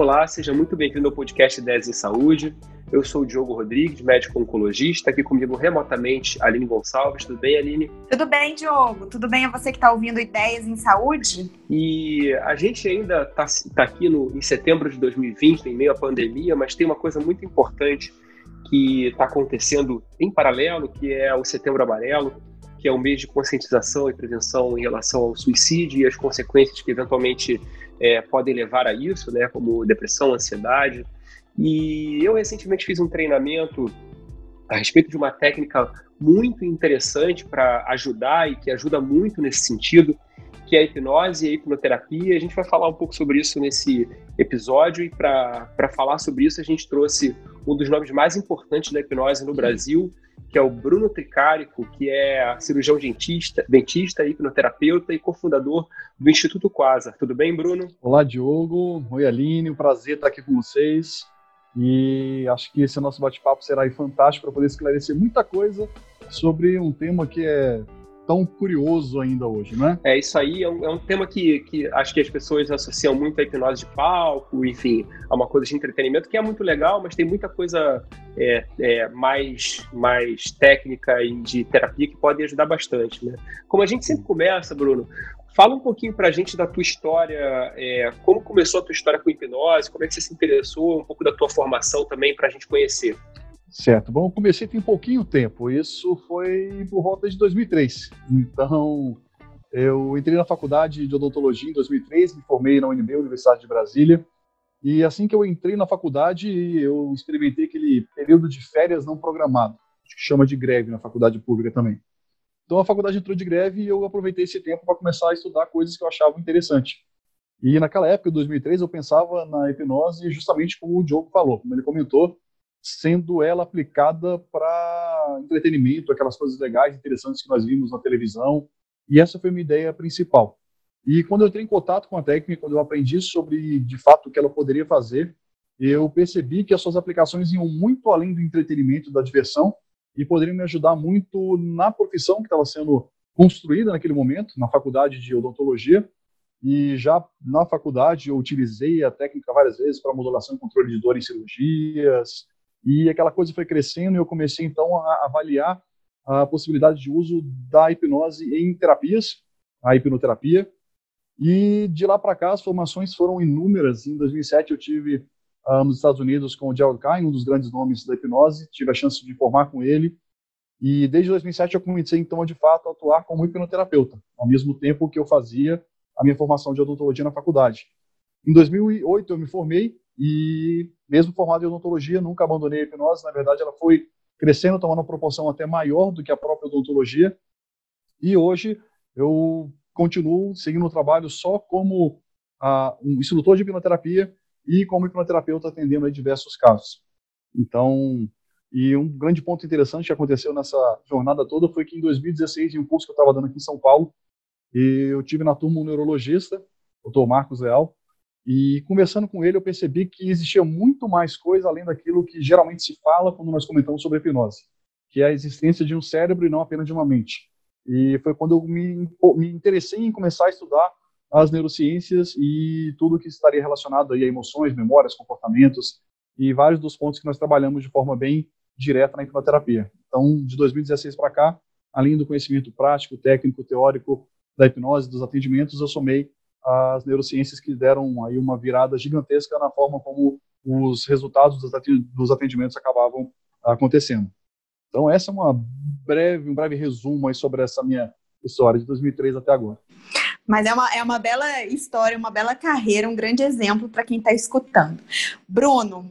Olá, seja muito bem-vindo ao podcast 10 em Saúde. Eu sou o Diogo Rodrigues, médico oncologista, aqui comigo remotamente Aline Gonçalves. Tudo bem, Aline? Tudo bem, Diogo. Tudo bem a você que está ouvindo Ideias em Saúde? E a gente ainda está tá aqui no, em setembro de 2020, em meio à pandemia, mas tem uma coisa muito importante que está acontecendo em paralelo, que é o Setembro Amarelo, que é um mês de conscientização e prevenção em relação ao suicídio e as consequências que eventualmente é, podem levar a isso, né, como depressão, ansiedade. E eu recentemente fiz um treinamento a respeito de uma técnica muito interessante para ajudar e que ajuda muito nesse sentido, que é a hipnose e a hipnoterapia. A gente vai falar um pouco sobre isso nesse episódio e para falar sobre isso a gente trouxe um dos nomes mais importantes da hipnose no Brasil, que é o Bruno Tricarico, que é cirurgião dentista, dentista, hipnoterapeuta e cofundador do Instituto Quasar. Tudo bem, Bruno? Olá, Diogo. Oi, Aline. Um prazer estar aqui com vocês. E acho que esse nosso bate-papo será fantástico para poder esclarecer muita coisa sobre um tema que é tão curioso ainda hoje, né? É, isso aí é um, é um tema que, que acho que as pessoas associam muito à hipnose de palco, enfim, a uma coisa de entretenimento que é muito legal, mas tem muita coisa é, é, mais, mais técnica e de terapia que pode ajudar bastante, né? Como a gente sempre começa, Bruno, Fala um pouquinho para a gente da tua história, é, como começou a tua história com hipnose, como é que você se interessou, um pouco da tua formação também para a gente conhecer. Certo. Bom, eu comecei tem pouquinho tempo. Isso foi por volta de 2003. Então, eu entrei na faculdade de odontologia em 2003, me formei na UNB, Universidade de Brasília. E assim que eu entrei na faculdade, eu experimentei aquele período de férias não programado, que chama de greve na faculdade pública também. Então a faculdade entrou de greve e eu aproveitei esse tempo para começar a estudar coisas que eu achava interessante. E naquela época, em 2003, eu pensava na hipnose justamente como o Diogo falou, como ele comentou, sendo ela aplicada para entretenimento, aquelas coisas legais, interessantes que nós vimos na televisão. E essa foi minha ideia principal. E quando eu entrei em contato com a técnica, quando eu aprendi sobre, de fato, o que ela poderia fazer, eu percebi que as suas aplicações iam muito além do entretenimento, da diversão, e poderiam me ajudar muito na profissão que estava sendo construída naquele momento, na faculdade de odontologia. E já na faculdade eu utilizei a técnica várias vezes para modulação e controle de dor em cirurgias, e aquela coisa foi crescendo e eu comecei então a avaliar a possibilidade de uso da hipnose em terapias, a hipnoterapia. E de lá para cá as formações foram inúmeras. Em 2007 eu tive uh, nos Estados Unidos com o Gerald Kine, um dos grandes nomes da hipnose, tive a chance de formar com ele. E desde 2007 eu comecei então de fato a atuar como hipnoterapeuta, ao mesmo tempo que eu fazia a minha formação de odontologia na faculdade. Em 2008 eu me formei e, mesmo formado em odontologia, nunca abandonei a hipnose. Na verdade, ela foi crescendo, tomando uma proporção até maior do que a própria odontologia. E hoje eu continuo seguindo o trabalho só como uh, um instrutor de hipnoterapia e como hipnoterapeuta atendendo diversos casos. Então, e um grande ponto interessante que aconteceu nessa jornada toda foi que em 2016, em um curso que eu estava dando aqui em São Paulo, eu tive na turma um neurologista, o Dr. Marcos Leal, e conversando com ele, eu percebi que existia muito mais coisa além daquilo que geralmente se fala quando nós comentamos sobre hipnose, que é a existência de um cérebro e não apenas de uma mente. E foi quando eu me, me interessei em começar a estudar as neurociências e tudo que estaria relacionado aí a emoções, memórias, comportamentos e vários dos pontos que nós trabalhamos de forma bem direta na hipnoterapia. Então, de 2016 para cá, além do conhecimento prático, técnico, teórico da hipnose, dos atendimentos, eu somei as neurociências que deram aí uma virada gigantesca na forma como os resultados dos atendimentos acabavam acontecendo. Então essa é uma breve, um breve resumo aí sobre essa minha história de 2003 até agora. Mas é uma, é uma bela história, uma bela carreira, um grande exemplo para quem está escutando. Bruno,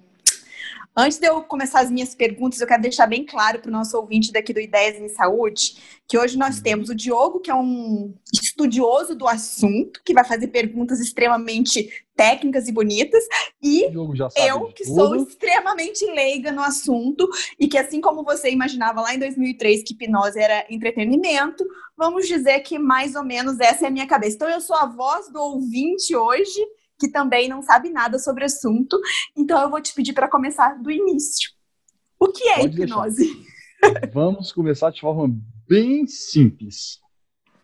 Antes de eu começar as minhas perguntas, eu quero deixar bem claro para o nosso ouvinte daqui do Ideias em Saúde que hoje nós uhum. temos o Diogo, que é um estudioso do assunto, que vai fazer perguntas extremamente técnicas e bonitas, e eu, que tudo. sou extremamente leiga no assunto, e que assim como você imaginava lá em 2003 que hipnose era entretenimento, vamos dizer que mais ou menos essa é a minha cabeça. Então eu sou a voz do ouvinte hoje, que também não sabe nada sobre o assunto. Então eu vou te pedir para começar do início. O que é Pode hipnose? Deixar. Vamos começar de forma bem simples.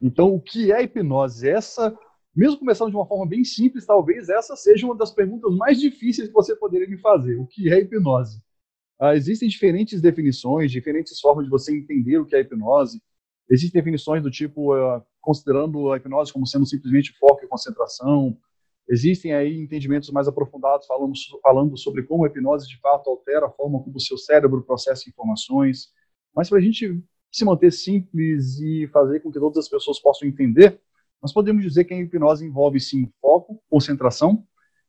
Então, o que é hipnose? Essa mesmo começando de uma forma bem simples, talvez essa seja uma das perguntas mais difíceis que você poderia me fazer. O que é hipnose? Ah, existem diferentes definições, diferentes formas de você entender o que é hipnose. Existem definições do tipo, uh, considerando a hipnose como sendo simplesmente foco e concentração. Existem aí entendimentos mais aprofundados falando, falando sobre como a hipnose de fato altera a forma como o seu cérebro processa informações. Mas para a gente se manter simples e fazer com que todas as pessoas possam entender, nós podemos dizer que a hipnose envolve sim foco, concentração,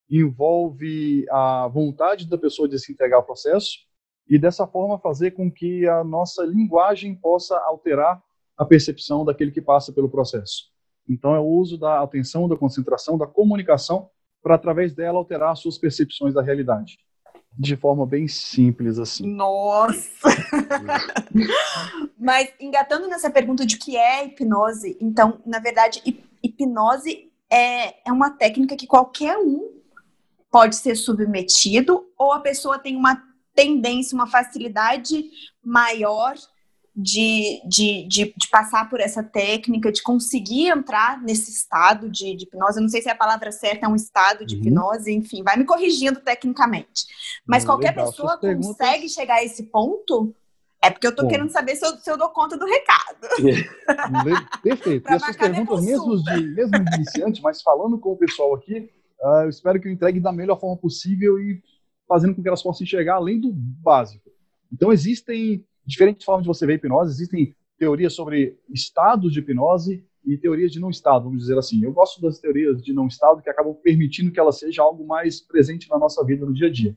envolve a vontade da pessoa de se entregar ao processo e dessa forma fazer com que a nossa linguagem possa alterar a percepção daquele que passa pelo processo. Então é o uso da atenção, da concentração, da comunicação para através dela alterar as suas percepções da realidade. De forma bem simples assim. Nossa! Mas engatando nessa pergunta de que é hipnose, então, na verdade, hipnose é, é uma técnica que qualquer um pode ser submetido ou a pessoa tem uma tendência, uma facilidade maior de, de, de, de, passar por essa técnica, de conseguir entrar nesse estado de, de, hipnose. Eu não sei se é a palavra certa é um estado de uhum. hipnose, enfim, vai me corrigindo tecnicamente. Mas qualquer legal. pessoa consegue perguntas... chegar a esse ponto. É porque eu tô Bom. querendo saber se eu, se eu, dou conta do recado. Perfeito. e essas perguntas, mesmo de, mesmo de iniciante, mas falando com o pessoal aqui, uh, eu espero que eu entregue da melhor forma possível e fazendo com que elas possam enxergar além do básico. Então, existem diferentes formas de você ver hipnose, existem teorias sobre estados de hipnose e teorias de não estado, vamos dizer assim. Eu gosto das teorias de não estado que acabam permitindo que ela seja algo mais presente na nossa vida no dia a dia.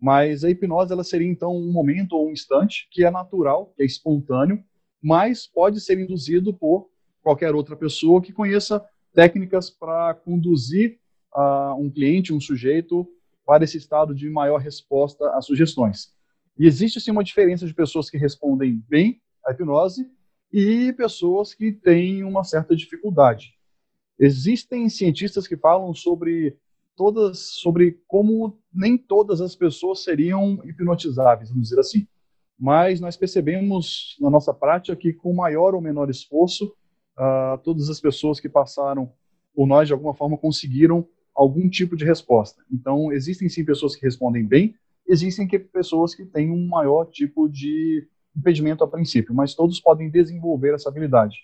Mas a hipnose ela seria então um momento ou um instante que é natural, que é espontâneo, mas pode ser induzido por qualquer outra pessoa que conheça técnicas para conduzir uh, um cliente, um sujeito para esse estado de maior resposta às sugestões. E existe sim uma diferença de pessoas que respondem bem à hipnose e pessoas que têm uma certa dificuldade. Existem cientistas que falam sobre todas sobre como nem todas as pessoas seriam hipnotizáveis, vamos dizer assim. Mas nós percebemos na nossa prática que com maior ou menor esforço, uh, todas as pessoas que passaram por nós de alguma forma conseguiram algum tipo de resposta. Então existem sim pessoas que respondem bem, existem que, pessoas que têm um maior tipo de impedimento a princípio, mas todos podem desenvolver essa habilidade.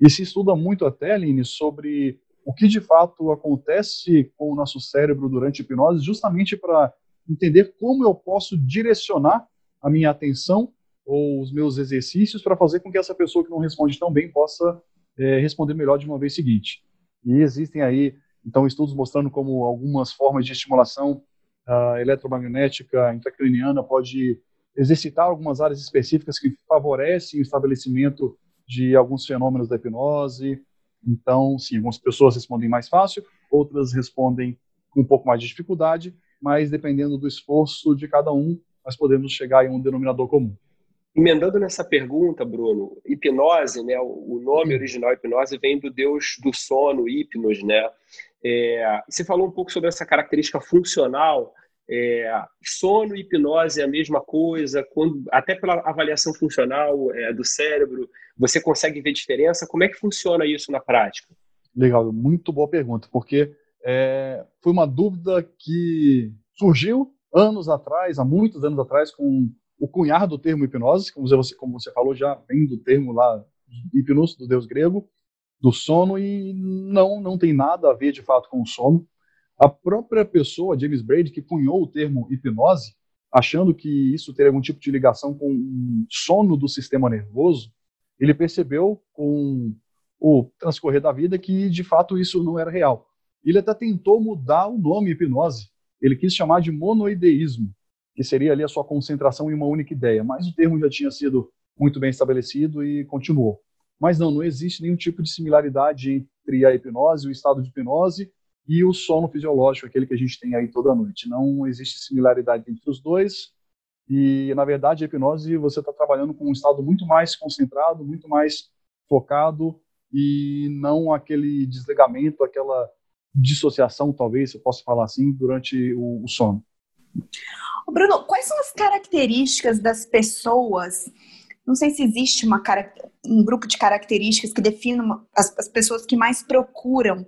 E se estuda muito até, Aline, sobre o que de fato acontece com o nosso cérebro durante hipnose, justamente para entender como eu posso direcionar a minha atenção ou os meus exercícios para fazer com que essa pessoa que não responde tão bem possa é, responder melhor de uma vez seguinte. E existem aí, então, estudos mostrando como algumas formas de estimulação uh, eletromagnética intracraniana pode exercitar algumas áreas específicas que favorecem o estabelecimento de alguns fenômenos da hipnose. Então, sim, algumas pessoas respondem mais fácil, outras respondem com um pouco mais de dificuldade, mas dependendo do esforço de cada um, nós podemos chegar em um denominador comum. Emendando nessa pergunta, Bruno, hipnose, né, o nome original hipnose vem do deus do sono, hipnos, né? É, você falou um pouco sobre essa característica funcional. É, sono e hipnose é a mesma coisa, quando, até pela avaliação funcional é, do cérebro, você consegue ver diferença? Como é que funciona isso na prática? Legal, muito boa pergunta, porque é, foi uma dúvida que surgiu anos atrás, há muitos anos atrás, com o cunhar do termo hipnose, como você, como você falou, já vem do termo lá, hipnos, do deus grego, do sono e não não tem nada a ver de fato com o sono. A própria pessoa, James Braid, que cunhou o termo hipnose, achando que isso teria algum tipo de ligação com o sono do sistema nervoso, ele percebeu com o transcorrer da vida que de fato isso não era real. Ele até tentou mudar o nome hipnose. Ele quis chamar de monoideísmo, que seria ali a sua concentração em uma única ideia, mas o termo já tinha sido muito bem estabelecido e continuou. Mas não, não existe nenhum tipo de similaridade entre a hipnose, o estado de hipnose e o sono fisiológico, aquele que a gente tem aí toda noite. Não existe similaridade entre os dois. E, na verdade, a hipnose, você está trabalhando com um estado muito mais concentrado, muito mais focado e não aquele desligamento, aquela dissociação, talvez, se eu possa falar assim, durante o, o sono. Bruno, quais são as características das pessoas não sei se existe uma, um grupo de características que definam as, as pessoas que mais procuram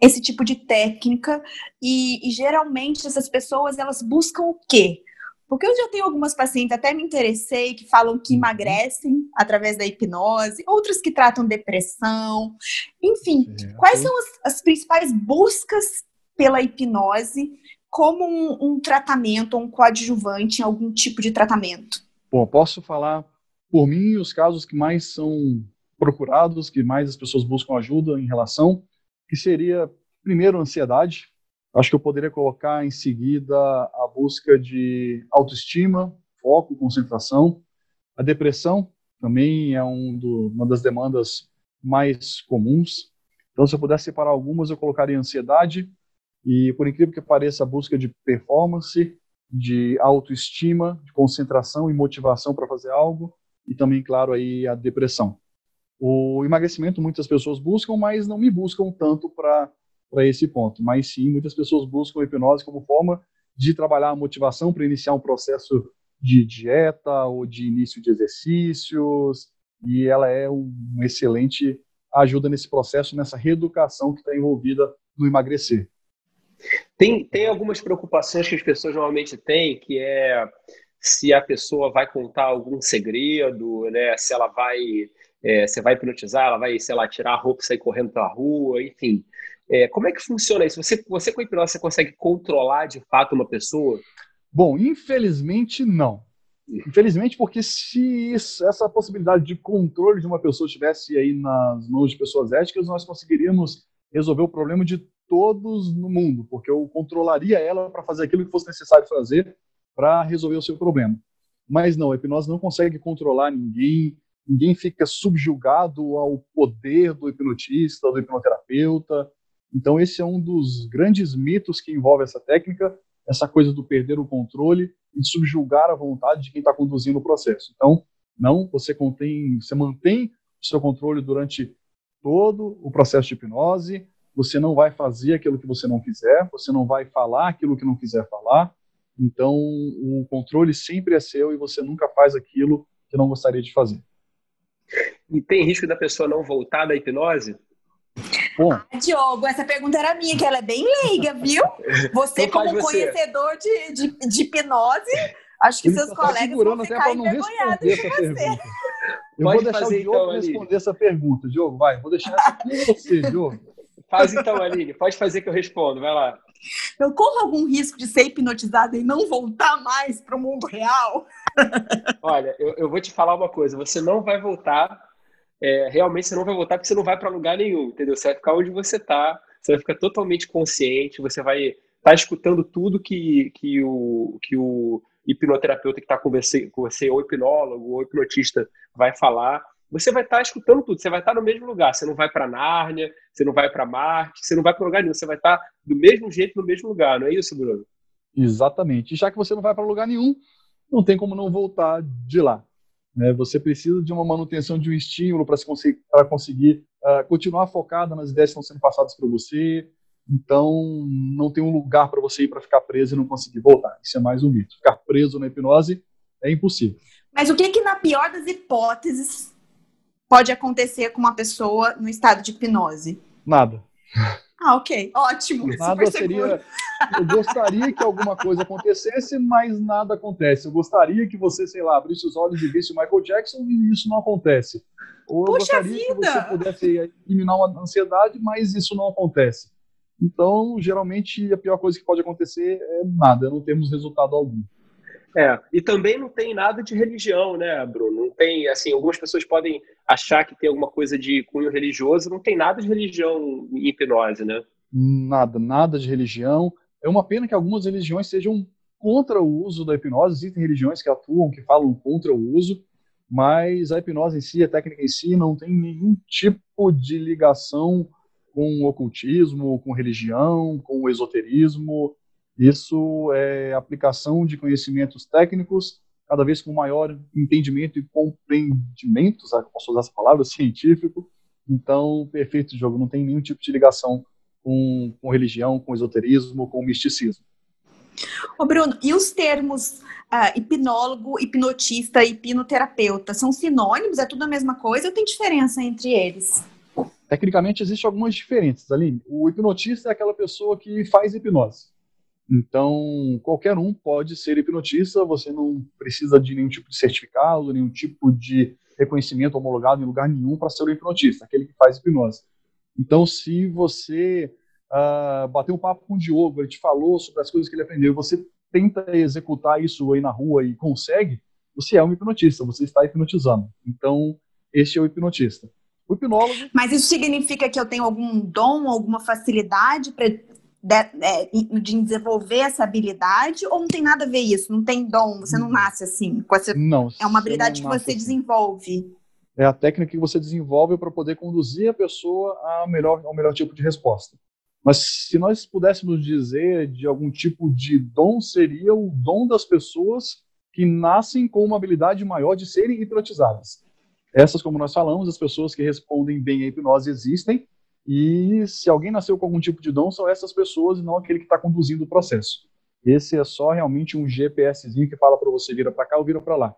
esse tipo de técnica e, e geralmente essas pessoas elas buscam o quê? Porque eu já tenho algumas pacientes, até me interessei, que falam que uhum. emagrecem através da hipnose, outras que tratam depressão. Enfim, quais são as, as, principais buscas pela hipnose como um, um tratamento, um coadjuvante em algum tipo de tratamento? Bom, posso falar por mim os casos que mais são procurados, que mais as pessoas buscam ajuda em relação, que seria, primeiro, ansiedade, Acho que eu poderia colocar em seguida a busca de autoestima, foco, concentração. A depressão também é um do, uma das demandas mais comuns. Então, se eu pudesse separar algumas, eu colocaria ansiedade e, por incrível que pareça, a busca de performance, de autoestima, de concentração e motivação para fazer algo e também, claro, aí a depressão. O emagrecimento muitas pessoas buscam, mas não me buscam tanto para esse ponto. Mas sim, muitas pessoas buscam a hipnose como forma de trabalhar a motivação para iniciar um processo de dieta ou de início de exercícios, e ela é um excelente ajuda nesse processo, nessa reeducação que está envolvida no emagrecer. Tem, tem algumas preocupações que as pessoas normalmente têm, que é se a pessoa vai contar algum segredo, né? Se ela vai, é, você vai hipnotizar, ela vai, sei lá, tirar a roupa e sair correndo pela rua, enfim. É, como é que funciona isso? Você, você com a hipnose, você consegue controlar de fato uma pessoa? Bom, infelizmente não. Infelizmente, porque se isso, essa possibilidade de controle de uma pessoa estivesse aí nas mãos de pessoas éticas, nós conseguiríamos resolver o problema de todos no mundo, porque eu controlaria ela para fazer aquilo que fosse necessário fazer para resolver o seu problema. Mas não, a hipnose não consegue controlar ninguém, ninguém fica subjugado ao poder do hipnotista, do hipnoterapeuta. Então, esse é um dos grandes mitos que envolve essa técnica, essa coisa do perder o controle e subjugar a vontade de quem está conduzindo o processo. Então, não, você contém, você mantém o seu controle durante todo o processo de hipnose, você não vai fazer aquilo que você não quiser, você não vai falar aquilo que não quiser falar. Então, o controle sempre é seu e você nunca faz aquilo que não gostaria de fazer. E tem risco da pessoa não voltar da hipnose? Bom. Ah, Diogo, essa pergunta era minha, que ela é bem leiga, viu? Você, então como você. conhecedor de, de, de, hipnose, acho que Ele seus tá colegas vão ficar envergonhados de você. Eu Pode vou deixar fazer, o Diogo então, responder essa pergunta. Diogo, vai, vou deixar essa com você, Diogo. Faz então, Aline. Pode fazer que eu respondo. Vai lá. Eu corro algum risco de ser hipnotizada e não voltar mais para o mundo real? Olha, eu, eu vou te falar uma coisa. Você não vai voltar é, realmente você não vai voltar porque você não vai para lugar nenhum, entendeu? Você vai ficar onde você está, você vai ficar totalmente consciente, você vai estar tá escutando tudo que, que, o, que o hipnoterapeuta que está com você, com você, ou hipnólogo, ou hipnotista, vai falar. Você vai estar tá escutando tudo, você vai estar tá no mesmo lugar. Você não vai para Nárnia, você não vai para Marte, você não vai para lugar nenhum, você vai estar tá do mesmo jeito no mesmo lugar, não é isso, Bruno? Exatamente. E já que você não vai para lugar nenhum, não tem como não voltar de lá. Né? Você precisa de uma manutenção de um estímulo para conseguir, conseguir uh, continuar focada nas ideias que estão sendo passadas para você. Então, não tem um lugar para você ir para ficar preso e não conseguir voltar. Isso é mais um mito. Ficar preso na hipnose é impossível. Mas o que, que na pior das hipóteses, pode acontecer com uma pessoa no estado de hipnose? Nada. Ah, ok. Ótimo. Nada seria. Eu gostaria que alguma coisa acontecesse, mas nada acontece. Eu gostaria que você, sei lá, abrisse os olhos e visse o Michael Jackson e isso não acontece. Ou eu Puxa gostaria vida. que você pudesse eliminar uma ansiedade, mas isso não acontece. Então, geralmente, a pior coisa que pode acontecer é nada, não temos resultado algum. É, e também não tem nada de religião, né, Bruno? Não tem, assim, algumas pessoas podem achar que tem alguma coisa de cunho religioso, não tem nada de religião em hipnose, né? Nada, nada de religião. É uma pena que algumas religiões sejam contra o uso da hipnose, existem religiões que atuam, que falam contra o uso, mas a hipnose em si, a técnica em si, não tem nenhum tipo de ligação com o ocultismo, com religião, com o esoterismo, isso é aplicação de conhecimentos técnicos, cada vez com maior entendimento e compreendimento, sabe? posso usar essa palavra, científico. Então, perfeito jogo, não tem nenhum tipo de ligação com, com religião, com esoterismo, com misticismo. Ô Bruno, e os termos uh, hipnólogo, hipnotista e hipnoterapeuta são sinônimos? É tudo a mesma coisa ou tem diferença entre eles? Tecnicamente, existem algumas diferenças, ali. O hipnotista é aquela pessoa que faz hipnose. Então, qualquer um pode ser hipnotista, você não precisa de nenhum tipo de certificado, nenhum tipo de reconhecimento homologado em lugar nenhum para ser o hipnotista, aquele que faz hipnose. Então, se você uh, bateu um papo com o Diogo, ele te falou sobre as coisas que ele aprendeu, você tenta executar isso aí na rua e consegue, você é um hipnotista, você está hipnotizando. Então, este é o hipnotista. O hipnólogo. Mas isso significa que eu tenho algum dom, alguma facilidade para de, é, de, desenvolver essa habilidade ou não tem nada a ver isso? Não tem dom, você não nasce assim? Essa, não. É uma habilidade que você assim. desenvolve. É a técnica que você desenvolve para poder conduzir a pessoa a melhor, ao melhor tipo de resposta. Mas se nós pudéssemos dizer de algum tipo de dom, seria o dom das pessoas que nascem com uma habilidade maior de serem hipnotizadas. Essas, como nós falamos, as pessoas que respondem bem à hipnose existem, e se alguém nasceu com algum tipo de dom, são essas pessoas e não aquele que está conduzindo o processo. Esse é só realmente um GPSzinho que fala para você vira para cá ou vira para lá.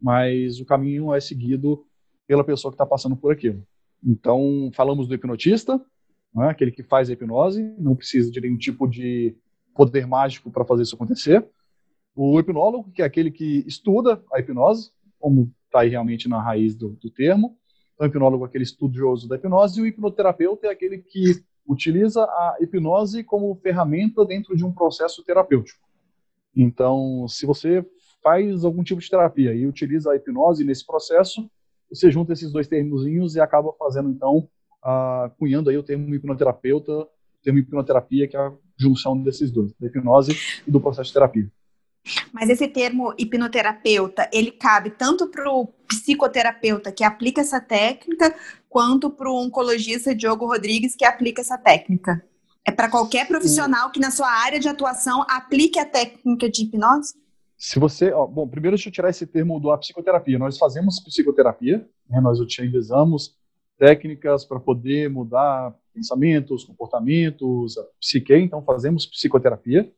Mas o caminho é seguido pela pessoa que está passando por aquilo. Então, falamos do hipnotista, né, aquele que faz a hipnose, não precisa de nenhum tipo de poder mágico para fazer isso acontecer. O hipnólogo, que é aquele que estuda a hipnose, como está aí realmente na raiz do, do termo. Então, o hipnólogo é aquele estudioso da hipnose, e o hipnoterapeuta é aquele que utiliza a hipnose como ferramenta dentro de um processo terapêutico. Então, se você faz algum tipo de terapia e utiliza a hipnose nesse processo, você junta esses dois termozinhos e acaba fazendo, então, cunhando aí o termo hipnoterapeuta, o termo hipnoterapia, que é a junção desses dois, da hipnose e do processo de terapia. Mas esse termo hipnoterapeuta, ele cabe tanto para o psicoterapeuta que aplica essa técnica, quanto para o oncologista Diogo Rodrigues que aplica essa técnica. É para qualquer profissional que na sua área de atuação aplique a técnica de hipnose? Se você, ó, bom, primeiro deixa eu tirar esse termo da psicoterapia. Nós fazemos psicoterapia, né, nós utilizamos técnicas para poder mudar pensamentos, comportamentos, a psique, então fazemos psicoterapia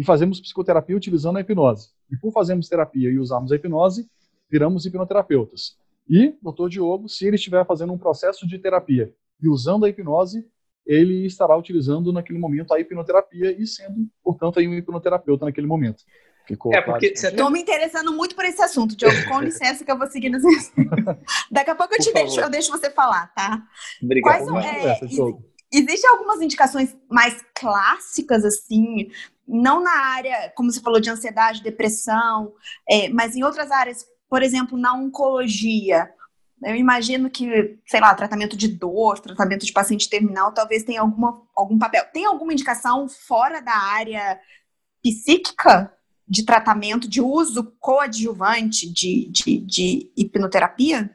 e fazemos psicoterapia utilizando a hipnose. E por fazermos terapia e usarmos a hipnose, viramos hipnoterapeutas. E, doutor Diogo, se ele estiver fazendo um processo de terapia e usando a hipnose, ele estará utilizando naquele momento a hipnoterapia e sendo, portanto, aí um hipnoterapeuta naquele momento. Ficou é, porque Estou me interessando muito por esse assunto, Diogo. Com licença que eu vou seguir nos... Daqui a pouco eu te deixo, eu deixo você falar, tá? Obrigado. Quais, é, Existem algumas indicações mais clássicas, assim, não na área, como você falou, de ansiedade, depressão, é, mas em outras áreas, por exemplo, na oncologia. Eu imagino que, sei lá, tratamento de dor, tratamento de paciente terminal, talvez tenha alguma, algum papel. Tem alguma indicação fora da área psíquica de tratamento, de uso coadjuvante de, de, de hipnoterapia?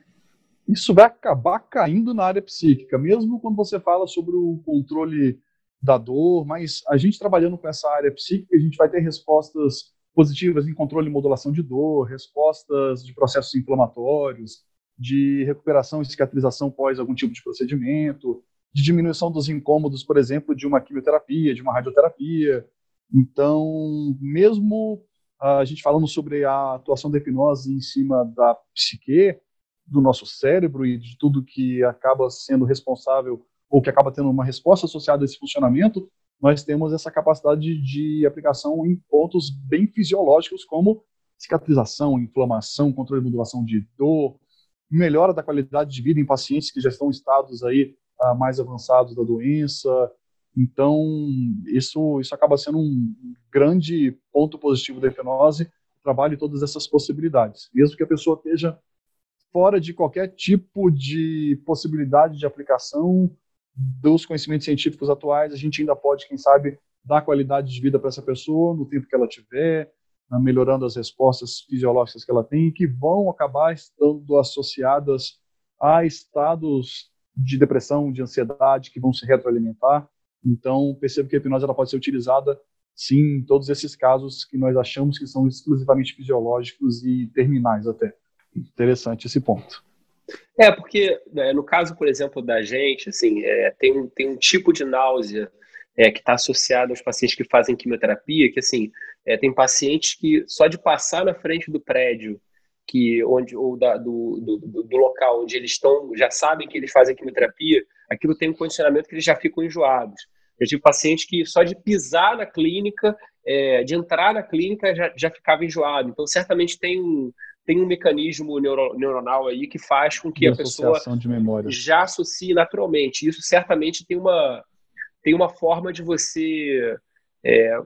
Isso vai acabar caindo na área psíquica, mesmo quando você fala sobre o controle da dor, mas a gente trabalhando com essa área psíquica, a gente vai ter respostas positivas em controle e modulação de dor, respostas de processos inflamatórios, de recuperação e cicatrização pós algum tipo de procedimento, de diminuição dos incômodos, por exemplo, de uma quimioterapia, de uma radioterapia. Então, mesmo a gente falando sobre a atuação da hipnose em cima da psique, do nosso cérebro e de tudo que acaba sendo responsável ou que acaba tendo uma resposta associada a esse funcionamento, nós temos essa capacidade de aplicação em pontos bem fisiológicos, como cicatrização, inflamação, controle de modulação de dor, melhora da qualidade de vida em pacientes que já estão em estados aí uh, mais avançados da doença. Então, isso, isso acaba sendo um grande ponto positivo da hipnose, trabalho todas essas possibilidades. Mesmo que a pessoa esteja fora de qualquer tipo de possibilidade de aplicação, dos conhecimentos científicos atuais, a gente ainda pode, quem sabe, dar qualidade de vida para essa pessoa no tempo que ela tiver, né, melhorando as respostas fisiológicas que ela tem, que vão acabar estando associadas a estados de depressão, de ansiedade, que vão se retroalimentar. Então, percebo que a hipnose ela pode ser utilizada, sim, em todos esses casos que nós achamos que são exclusivamente fisiológicos e terminais até. Interessante esse ponto. É, porque né, no caso, por exemplo, da gente, assim, é, tem, um, tem um tipo de náusea é, que está associado aos pacientes que fazem quimioterapia, que assim, é, tem pacientes que só de passar na frente do prédio que onde ou da, do, do, do, local onde eles estão já sabem que eles fazem quimioterapia, aquilo tem um condicionamento que eles já ficam enjoados. Eu tive paciente que só de pisar na clínica, é, de entrar na clínica, já, já ficava enjoado. Então, certamente tem um, tem um mecanismo neuro, neuronal aí que faz com que de a pessoa já associe naturalmente. Isso certamente tem uma, tem uma forma de você é,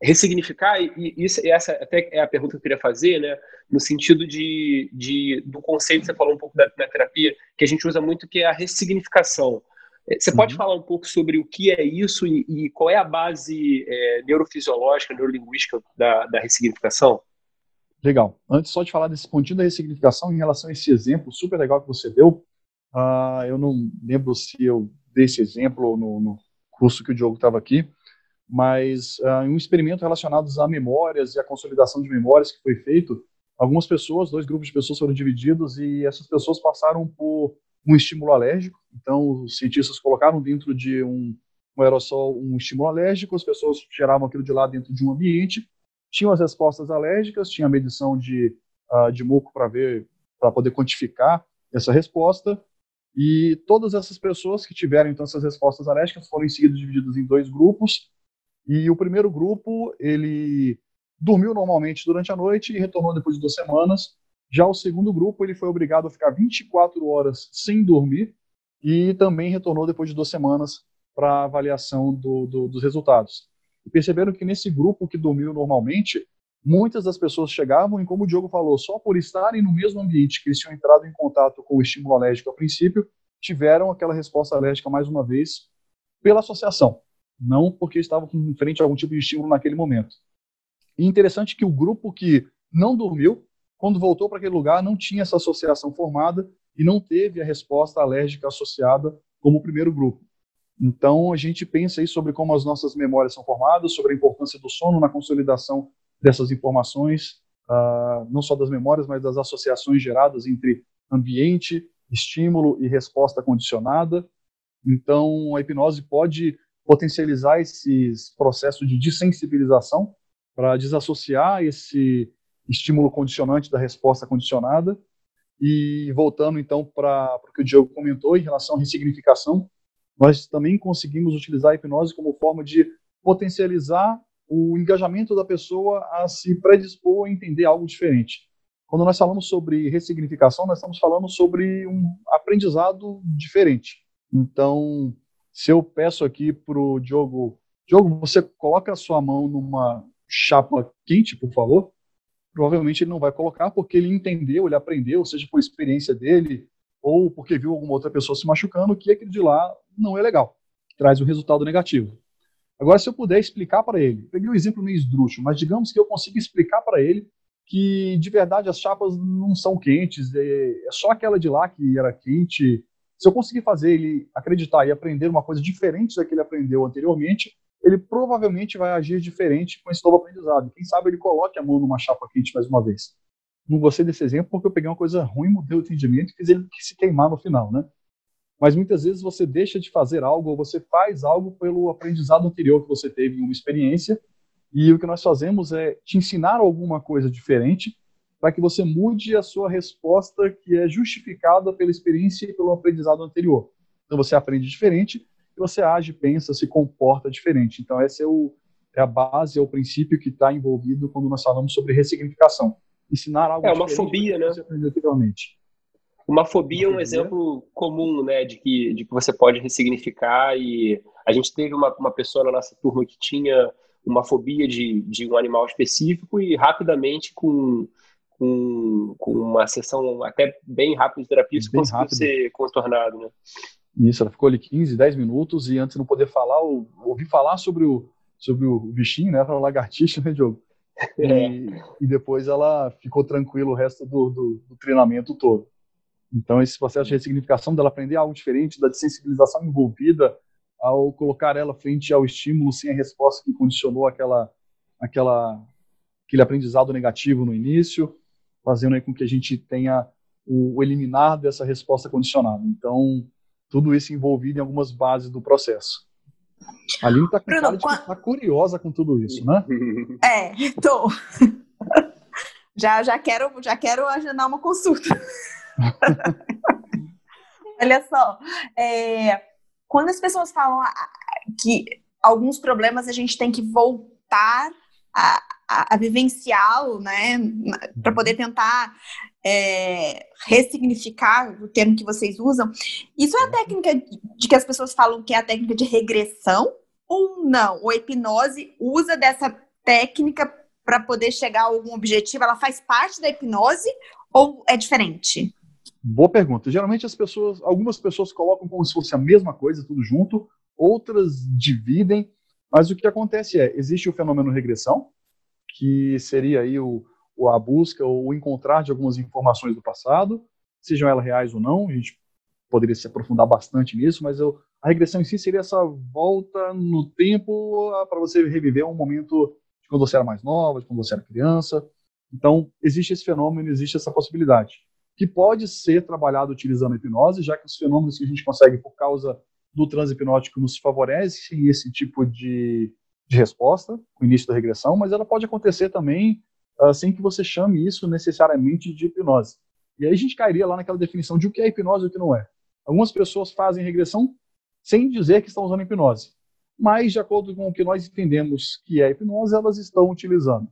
ressignificar, e, isso, essa até é a pergunta que eu queria fazer, né, no sentido de, de, do conceito que você falou um pouco da, da terapia, que a gente usa muito, que é a ressignificação. É, você pode uhum. falar um pouco sobre o que é isso e, e qual é a base é, neurofisiológica, neurolinguística da, da ressignificação? Legal. Antes só de falar desse pontinho da ressignificação, em relação a esse exemplo super legal que você deu, uh, eu não lembro se eu dei esse exemplo no, no curso que o Diogo estava aqui, mas uh, em um experimento relacionado a memórias e a consolidação de memórias que foi feito, algumas pessoas, dois grupos de pessoas foram divididos e essas pessoas passaram por um estímulo alérgico. Então, os cientistas colocaram dentro de um, um aerossol um estímulo alérgico, as pessoas geravam aquilo de lá dentro de um ambiente, tinham as respostas alérgicas, tinha a medição de, uh, de muco para ver, para poder quantificar essa resposta, e todas essas pessoas que tiveram então essas respostas alérgicas foram em seguida divididas em dois grupos, e o primeiro grupo, ele dormiu normalmente durante a noite e retornou depois de duas semanas, já o segundo grupo, ele foi obrigado a ficar 24 horas sem dormir e também retornou depois de duas semanas para avaliação do, do, dos resultados. E perceberam que nesse grupo que dormiu normalmente, muitas das pessoas chegavam e, como o Diogo falou, só por estarem no mesmo ambiente que eles tinham entrado em contato com o estímulo alérgico a princípio, tiveram aquela resposta alérgica mais uma vez pela associação, não porque estavam em frente a algum tipo de estímulo naquele momento. E interessante que o grupo que não dormiu quando voltou para aquele lugar, não tinha essa associação formada e não teve a resposta alérgica associada como o primeiro grupo. Então, a gente pensa aí sobre como as nossas memórias são formadas, sobre a importância do sono na consolidação dessas informações, uh, não só das memórias, mas das associações geradas entre ambiente, estímulo e resposta condicionada. Então, a hipnose pode potencializar esses processos de desensibilização para desassociar esse estímulo condicionante da resposta condicionada. E voltando então para o que o Diogo comentou em relação à ressignificação, nós também conseguimos utilizar a hipnose como forma de potencializar o engajamento da pessoa a se predispor a entender algo diferente. Quando nós falamos sobre ressignificação, nós estamos falando sobre um aprendizado diferente. Então, se eu peço aqui para o Diogo, Diogo, você coloca a sua mão numa chapa quente, por favor provavelmente ele não vai colocar porque ele entendeu, ele aprendeu, seja por experiência dele ou porque viu alguma outra pessoa se machucando, que aquilo de lá não é legal, traz um resultado negativo. Agora, se eu puder explicar para ele, peguei um exemplo meio esdrúxulo, mas digamos que eu consiga explicar para ele que de verdade as chapas não são quentes, é, é só aquela de lá que era quente. Se eu conseguir fazer ele acreditar e aprender uma coisa diferente da que ele aprendeu anteriormente, ele provavelmente vai agir diferente com esse novo aprendizado. Quem sabe ele coloque a mão numa chapa quente mais uma vez. Não gostei desse exemplo porque eu peguei uma coisa ruim, mudei o entendimento e fiz ele se queimar no final, né? Mas muitas vezes você deixa de fazer algo ou você faz algo pelo aprendizado anterior que você teve em uma experiência e o que nós fazemos é te ensinar alguma coisa diferente para que você mude a sua resposta que é justificada pela experiência e pelo aprendizado anterior. Então você aprende diferente e você age, pensa, se comporta diferente. Então, essa é, o, é a base, é o princípio que está envolvido quando nós falamos sobre ressignificação. Ensinar algo É uma fobia, né? Uma fobia é um exemplo comum, né, de que, de que você pode ressignificar e a gente teve uma, uma pessoa na nossa turma que tinha uma fobia de, de um animal específico e rapidamente com, com, com uma sessão até bem rápida de terapia isso conseguiu rápido. ser contornado, né? Isso, ela ficou ali 15, 10 minutos e antes de não poder falar, eu ouvi falar sobre o, sobre o bichinho, né? Era uma lagartixa, né, Diogo? É. E, e, depois ela ficou tranquila o resto do, do, do, treinamento todo. Então, esse processo de ressignificação dela aprender algo diferente, da sensibilização envolvida, ao colocar ela frente ao estímulo sem a resposta que condicionou aquela, aquela, aquele aprendizado negativo no início, fazendo com que a gente tenha o, o eliminar dessa resposta condicionada. Então, tudo isso envolvido em algumas bases do processo. A Aline está tá curiosa com tudo isso, né? É, tô. Já, já, quero, já quero agendar uma consulta. Olha só, é, quando as pessoas falam que alguns problemas a gente tem que voltar a, a, a vivenciá-lo, né, para uhum. poder tentar é, ressignificar o termo que vocês usam. Isso é a técnica de que as pessoas falam que é a técnica de regressão ou não? Ou a hipnose usa dessa técnica para poder chegar a algum objetivo? Ela faz parte da hipnose ou é diferente? Boa pergunta. Geralmente as pessoas, algumas pessoas colocam como se fosse a mesma coisa, tudo junto, outras dividem, mas o que acontece é, existe o fenômeno regressão, que seria aí o, o a busca ou o encontrar de algumas informações do passado, sejam elas reais ou não, a gente poderia se aprofundar bastante nisso, mas eu, a regressão em si seria essa volta no tempo para você reviver um momento de quando você era mais nova, de quando você era criança. Então, existe esse fenômeno, existe essa possibilidade que pode ser trabalhado utilizando a hipnose, já que os fenômenos que a gente consegue por causa do transe hipnótico nos favorecem esse tipo de, de resposta, o início da regressão, mas ela pode acontecer também uh, sem que você chame isso necessariamente de hipnose. E aí a gente cairia lá naquela definição de o que é hipnose e o que não é. Algumas pessoas fazem regressão sem dizer que estão usando hipnose, mas de acordo com o que nós entendemos que é hipnose, elas estão utilizando.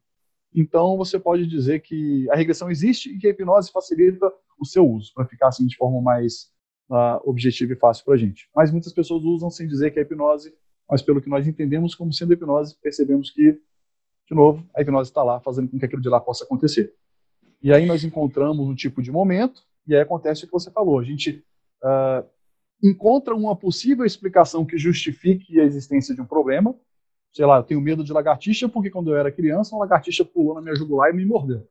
Então, você pode dizer que a regressão existe e que a hipnose facilita o seu uso, para ficar assim de forma mais uh, objetiva e fácil para a gente. Mas muitas pessoas usam sem dizer que é hipnose, mas pelo que nós entendemos como sendo hipnose, percebemos que, de novo, a hipnose está lá fazendo com que aquilo de lá possa acontecer. E aí nós encontramos um tipo de momento, e aí acontece o que você falou. A gente uh, encontra uma possível explicação que justifique a existência de um problema, sei lá, eu tenho medo de lagartixa porque quando eu era criança, uma lagartixa pulou na minha jugular e me mordeu.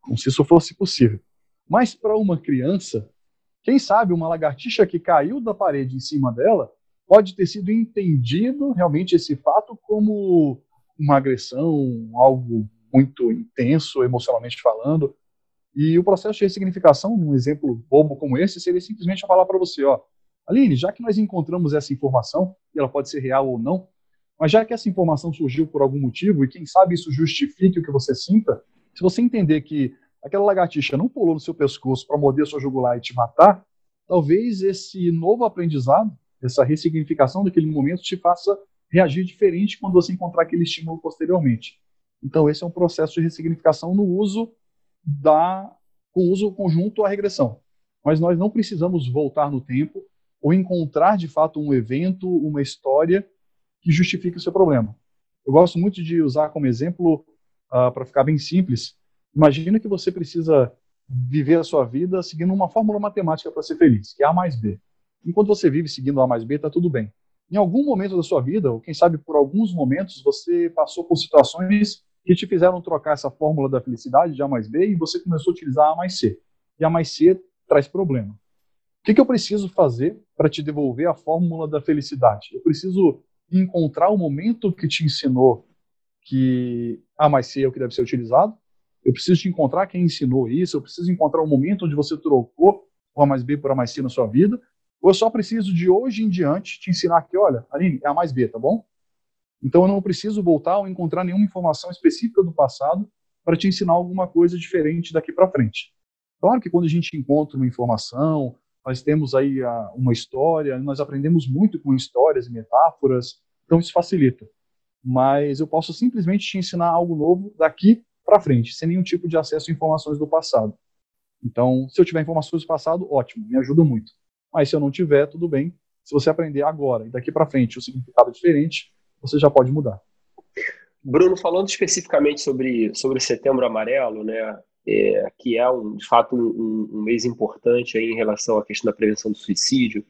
Como se isso fosse possível. Mas para uma criança, quem sabe uma lagartixa que caiu da parede em cima dela pode ter sido entendido realmente esse fato como uma agressão, algo muito intenso emocionalmente falando. E o processo de ressignificação, num exemplo bobo como esse, seria simplesmente falar para você, ó, Aline, já que nós encontramos essa informação, e ela pode ser real ou não, mas já que essa informação surgiu por algum motivo, e quem sabe isso justifique o que você sinta, se você entender que aquela lagartixa não pulou no seu pescoço para morder sua jugular e te matar, talvez esse novo aprendizado, essa ressignificação daquele momento te faça reagir diferente quando você encontrar aquele estímulo posteriormente. Então esse é um processo de ressignificação no uso da com uso conjunto à regressão. Mas nós não precisamos voltar no tempo ou encontrar de fato um evento, uma história que justifique o seu problema. Eu gosto muito de usar como exemplo, uh, para ficar bem simples, imagina que você precisa viver a sua vida seguindo uma fórmula matemática para ser feliz, que é A mais B. Enquanto você vive seguindo A mais B, está tudo bem. Em algum momento da sua vida, ou quem sabe por alguns momentos, você passou por situações que te fizeram trocar essa fórmula da felicidade de A mais B e você começou a utilizar A mais C. E A mais C traz problema. O que, que eu preciso fazer para te devolver a fórmula da felicidade? Eu preciso encontrar o momento que te ensinou que A mais C é o que deve ser utilizado. Eu preciso te encontrar quem ensinou isso. Eu preciso encontrar o momento onde você trocou o A mais B por A mais C na sua vida. Eu só preciso de hoje em diante te ensinar que, olha, Aline, é A mais B, tá bom? Então eu não preciso voltar ou encontrar nenhuma informação específica do passado para te ensinar alguma coisa diferente daqui para frente. Claro que quando a gente encontra uma informação, nós temos aí a, uma história, nós aprendemos muito com histórias e metáforas, então isso facilita. Mas eu posso simplesmente te ensinar algo novo daqui para frente, sem nenhum tipo de acesso a informações do passado. Então, se eu tiver informações do passado, ótimo, me ajuda muito. Mas se eu não tiver, tudo bem. Se você aprender agora e daqui para frente o significado é diferente, você já pode mudar. Bruno, falando especificamente sobre, sobre Setembro Amarelo, né, é, que é um, de fato um, um, mês importante aí em relação à questão da prevenção do suicídio.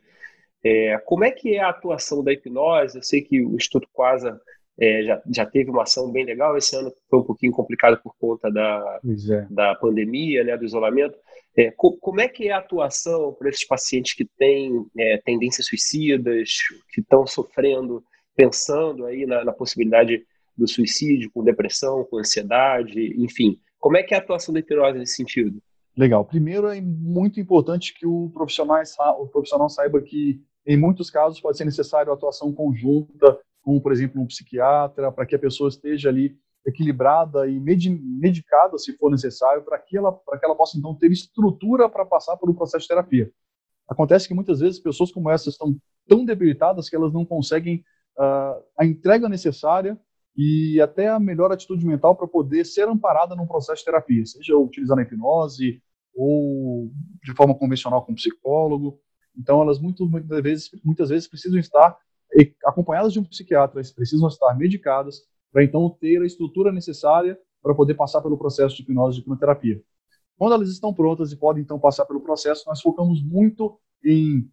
É, como é que é a atuação da hipnose? Eu sei que o Instituto Quasa é, já, já teve uma ação bem legal, esse ano foi um pouquinho complicado por conta da, é. da pandemia, né, do isolamento. É, co como é que é a atuação para esses pacientes que têm é, tendências suicidas, que estão sofrendo, pensando aí na, na possibilidade do suicídio, com depressão, com ansiedade, enfim, como é que é a atuação da hipnose nesse sentido? Legal. Primeiro, é muito importante que o profissional, o profissional saiba que, em muitos casos, pode ser necessário a atuação conjunta, como, por exemplo, um psiquiatra, para que a pessoa esteja ali equilibrada e medicada, se for necessário, para que, ela, que ela possa, então, ter estrutura para passar por um processo de terapia. Acontece que muitas vezes pessoas como essas estão tão debilitadas que elas não conseguem uh, a entrega necessária e até a melhor atitude mental para poder ser amparada num processo de terapia, seja utilizando a hipnose ou de forma convencional com um psicólogo. Então, elas muito, muitas, vezes, muitas vezes precisam estar acompanhadas de um psiquiatra, precisam estar medicadas para então ter a estrutura necessária para poder passar pelo processo de hipnose e hipnoterapia. Quando elas estão prontas e podem então passar pelo processo, nós focamos muito em,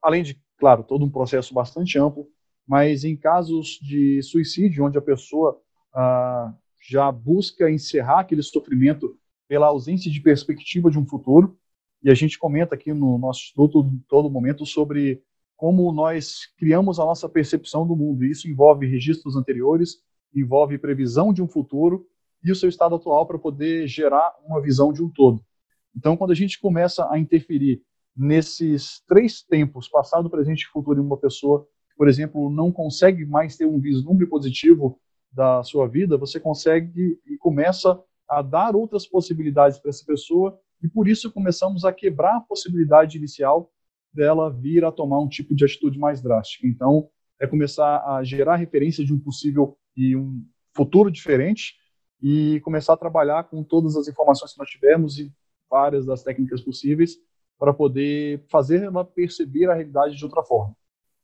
além de, claro, todo um processo bastante amplo, mas em casos de suicídio, onde a pessoa ah, já busca encerrar aquele sofrimento pela ausência de perspectiva de um futuro, e a gente comenta aqui no nosso estudo todo momento sobre como nós criamos a nossa percepção do mundo. Isso envolve registros anteriores, envolve previsão de um futuro e o seu estado atual para poder gerar uma visão de um todo. Então, quando a gente começa a interferir nesses três tempos, passado, presente e futuro, em uma pessoa, por exemplo, não consegue mais ter um vislumbre positivo da sua vida, você consegue e começa a dar outras possibilidades para essa pessoa e por isso começamos a quebrar a possibilidade inicial dela vir a tomar um tipo de atitude mais drástica. Então, é começar a gerar referência de um possível e um futuro diferente e começar a trabalhar com todas as informações que nós tivemos e várias das técnicas possíveis para poder fazer ela perceber a realidade de outra forma.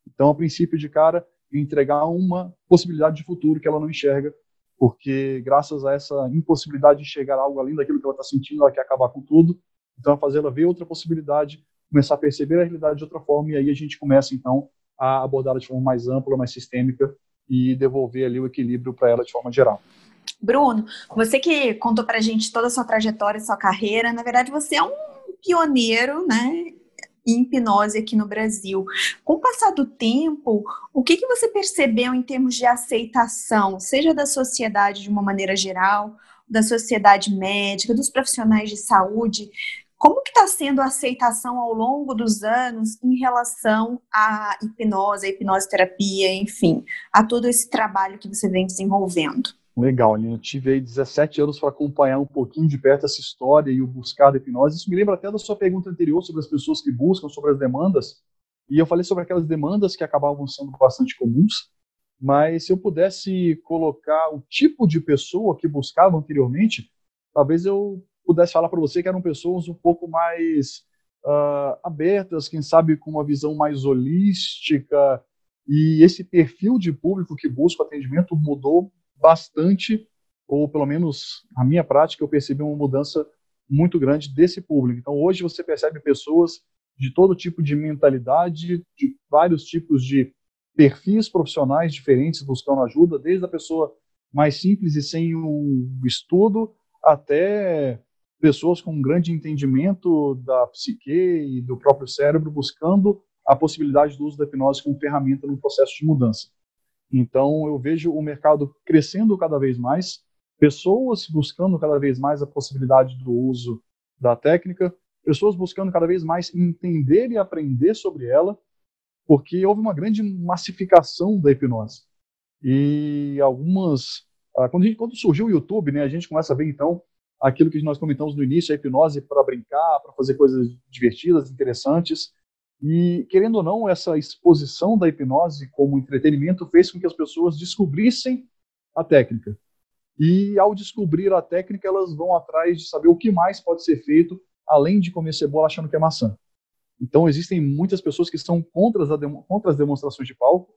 Então, a princípio de cara, entregar uma possibilidade de futuro que ela não enxerga, porque graças a essa impossibilidade de enxergar algo além daquilo que ela está sentindo, ela quer acabar com tudo. Então, fazer ela ver outra possibilidade, começar a perceber a realidade de outra forma, e aí a gente começa, então, a abordá-la de forma mais ampla, mais sistêmica, e devolver ali o equilíbrio para ela de forma geral. Bruno, você que contou para a gente toda a sua trajetória, sua carreira, na verdade você é um pioneiro, né, em hipnose aqui no Brasil. Com o passar do tempo, o que, que você percebeu em termos de aceitação, seja da sociedade de uma maneira geral, da sociedade médica, dos profissionais de saúde, como que está sendo a aceitação ao longo dos anos em relação à hipnose, à hipnose terapia, enfim, a todo esse trabalho que você vem desenvolvendo? Legal. Eu tive aí 17 anos para acompanhar um pouquinho de perto essa história e o buscar da hipnose. Isso me lembra até da sua pergunta anterior sobre as pessoas que buscam, sobre as demandas. E eu falei sobre aquelas demandas que acabavam sendo bastante comuns. Mas se eu pudesse colocar o tipo de pessoa que buscava anteriormente, talvez eu pudesse falar para você que eram pessoas um pouco mais uh, abertas, quem sabe com uma visão mais holística, e esse perfil de público que busca o atendimento mudou bastante, ou pelo menos a minha prática, eu percebi uma mudança muito grande desse público. Então, hoje você percebe pessoas de todo tipo de mentalidade, de vários tipos de perfis profissionais diferentes buscando ajuda, desde a pessoa mais simples e sem um estudo, até pessoas com um grande entendimento da psique e do próprio cérebro buscando a possibilidade do uso da hipnose como ferramenta no processo de mudança. Então, eu vejo o mercado crescendo cada vez mais, pessoas buscando cada vez mais a possibilidade do uso da técnica, pessoas buscando cada vez mais entender e aprender sobre ela, porque houve uma grande massificação da hipnose. E algumas. Ah, quando, gente, quando surgiu o YouTube, né, a gente começa a ver, então, aquilo que nós comentamos no início, a hipnose para brincar, para fazer coisas divertidas, interessantes. E, querendo ou não, essa exposição da hipnose como entretenimento fez com que as pessoas descobrissem a técnica. E, ao descobrir a técnica, elas vão atrás de saber o que mais pode ser feito, além de comer cebola achando que é maçã. Então, existem muitas pessoas que são contra as, contra as demonstrações de palco.